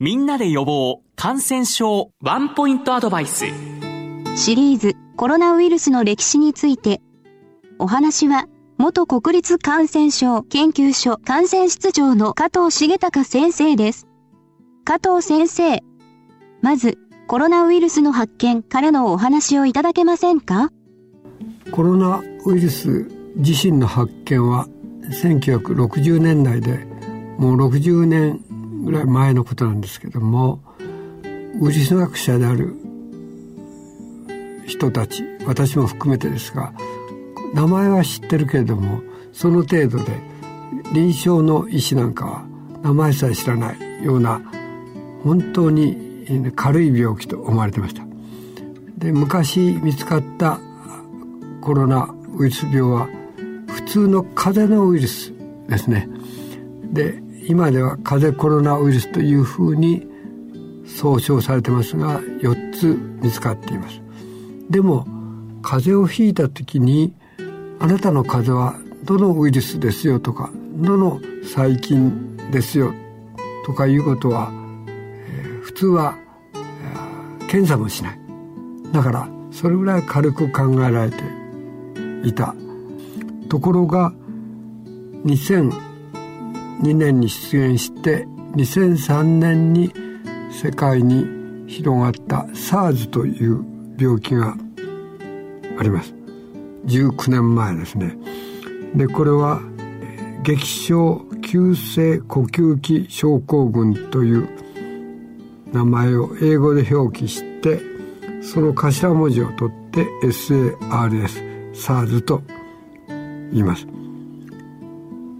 みんなで予防感染症。ワンポイントアドバイス。シリーズコロナウイルスの歴史について。お話は元国立感染症研究所感染室長の加藤重隆先生です。加藤先生まずコロナウイルスの発見からのお話をいただけませんか？コロナウイルス自身の発見は1960年代でもう60年ぐらい前のことなんですけどもウイルス学者である人たち私も含めてですが名前は知ってるけれどもその程度で臨床の医師なんかは名前さえ知らないような本当に軽い病気と思われてました。で昔見つかったコロナウイルス病は普通の風邪のウイルスですね。で今では風邪コロナウイルスというふうに総称されてますが4つ見つかっています。でも風邪をひいた時にあなたの風邪はどのウイルスですよとかどの細菌ですよとかいうことは、えー、普通は、えー、検査もしない。だからそれぐらい軽く考えられていた。ところが2000 2年に出現して2003年に世界に広がった SARS という病気があります。19年前ですね。でこれは激症急性呼吸器症候群という名前を英語で表記してその頭文字を取って SARS SARS と言います。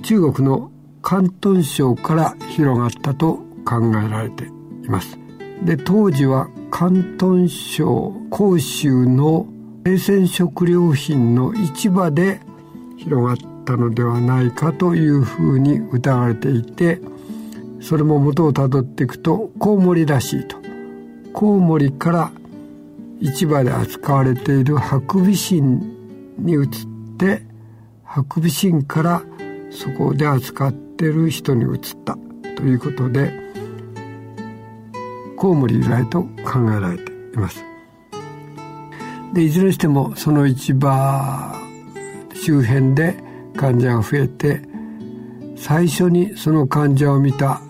中国の広東省から広がったと考えられています。で当時は広東省広州の生鮮食料品の市場で広がったのではないかというふうに疑われていてそれも元をたどっていくとコウモリらしいと。コウモリから市場で扱われているハクビシンに移ってハクビシンからそこで扱ってってる人に移った。ということでコウモリ由来と考えられています。でいずれにしてもその市場周辺で患者が増えて最初にその患者を見た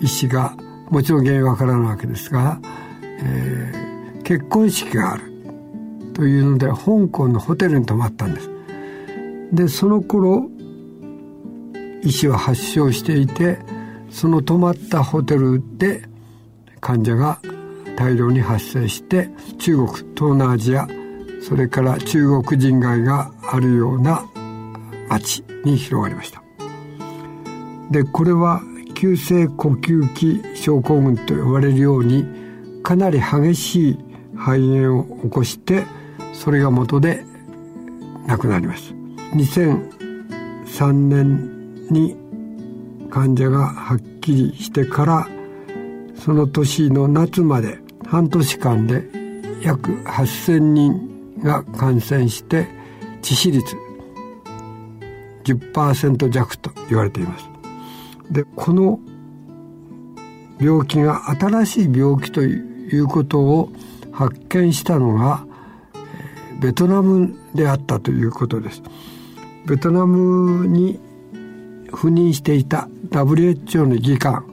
医師がもちろん原因わからないわけですが、えー、結婚式がある。というので香港のホテルに泊まったんです。でその頃医師は発症していてその泊まったホテルで患者が大量に発生して中国東南アジアそれから中国人街があるような町に広がりました。でこれは急性呼吸器症候群と呼ばれるようにかなり激しい肺炎を起こしてそれが元で亡くなります。2003年に患者がはっきりしてからその年の夏まで半年間で約8,000人が感染して致死率10%弱と言われています。でこの病気が新しい病気ということを発見したのがベトナムであったということです。ベトナムに赴任していた WHO の議官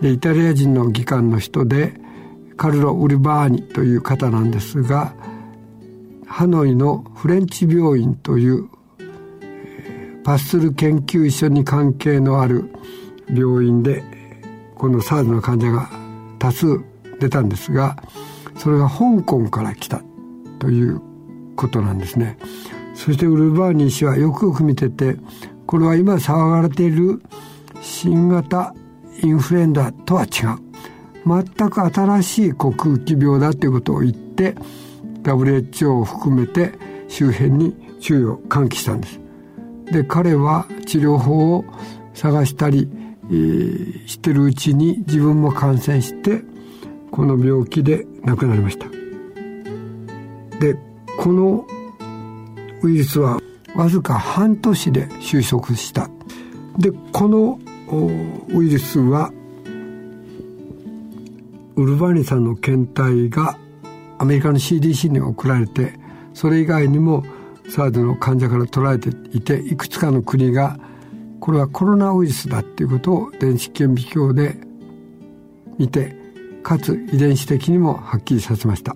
でイタリア人の議官の人でカルロ・ウルバーニという方なんですがハノイのフレンチ病院というパスツル研究所に関係のある病院でこの SARS の患者が多数出たんですがそれが香港から来たということなんですね。そしてウルバーニ氏はよくよく見ててこれは今騒がれている新型インフルエンザとは違う。全く新しい呼吸器病だということを言って WHO を含めて周辺に注意を喚起したんです。で彼は治療法を探したり、えー、してるうちに自分も感染してこの病気で亡くなりました。でこのウイルスはわずか半年で収束した。でこのウイルスはウルバニさんの検体がアメリカの CDC に送られてそれ以外にも SARS の患者から取られていていくつかの国がこれはコロナウイルスだっていうことを電子顕微鏡で見てかつ遺伝子的にもはっきりさせました。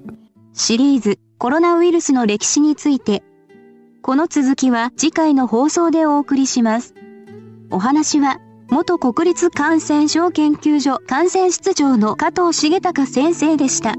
シリーズコロナウイルスの歴史についてこの続きは次回の放送でお送りしますお話は元国立感染症研究所感染室長の加藤重隆先生でした。